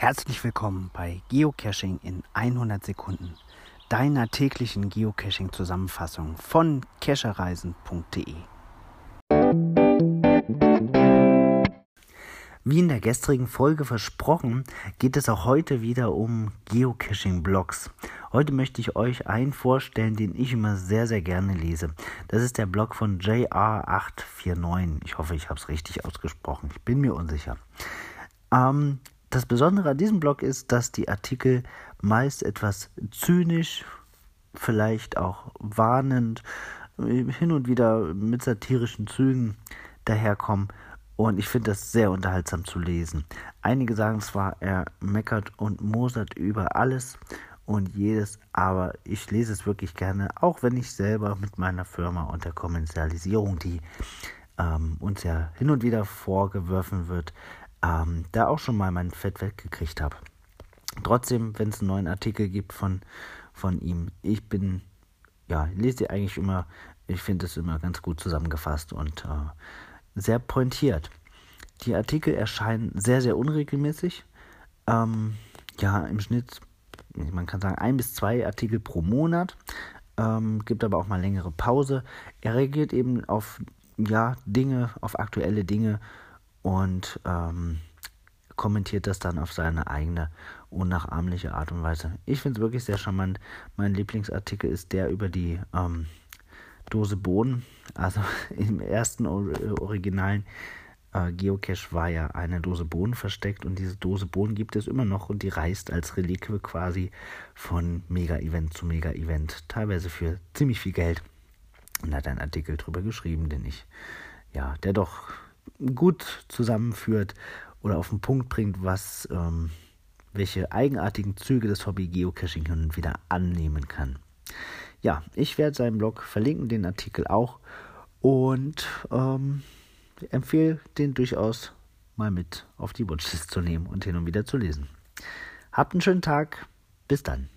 Herzlich willkommen bei Geocaching in 100 Sekunden, deiner täglichen Geocaching-Zusammenfassung von cachereisen.de. Wie in der gestrigen Folge versprochen, geht es auch heute wieder um Geocaching-Blogs. Heute möchte ich euch einen vorstellen, den ich immer sehr, sehr gerne lese. Das ist der Blog von JR849. Ich hoffe, ich habe es richtig ausgesprochen. Ich bin mir unsicher. Ähm, das Besondere an diesem Blog ist, dass die Artikel meist etwas zynisch, vielleicht auch warnend, hin und wieder mit satirischen Zügen daherkommen und ich finde das sehr unterhaltsam zu lesen. Einige sagen zwar, er meckert und mosert über alles und jedes, aber ich lese es wirklich gerne, auch wenn ich selber mit meiner Firma und der Kommerzialisierung, die ähm, uns ja hin und wieder vorgeworfen wird, ähm, da auch schon mal mein Fett weggekriegt habe. Trotzdem, wenn es einen neuen Artikel gibt von, von ihm, ich bin, ja, lese die eigentlich immer, ich finde es immer ganz gut zusammengefasst und äh, sehr pointiert. Die Artikel erscheinen sehr, sehr unregelmäßig. Ähm, ja, im Schnitt, man kann sagen, ein bis zwei Artikel pro Monat. Ähm, gibt aber auch mal längere Pause. Er reagiert eben auf ja, Dinge, auf aktuelle Dinge und ähm, kommentiert das dann auf seine eigene unnachahmliche Art und Weise. Ich finde es wirklich sehr charmant. Mein Lieblingsartikel ist der über die ähm, Dose Bohnen. Also im ersten originalen äh, Geocache war ja eine Dose Bohnen versteckt und diese Dose Bohnen gibt es immer noch und die reist als Reliquie quasi von Mega-Event zu Mega-Event, teilweise für ziemlich viel Geld. Und hat einen Artikel drüber geschrieben, den ich, ja, der doch gut zusammenführt oder auf den Punkt bringt, was, ähm, welche eigenartigen Züge das Hobby Geocaching hin und wieder annehmen kann. Ja, ich werde seinen Blog verlinken, den Artikel auch. Und ähm, empfehle den durchaus mal mit auf die Watchlist zu nehmen und hin und wieder zu lesen. Habt einen schönen Tag. Bis dann.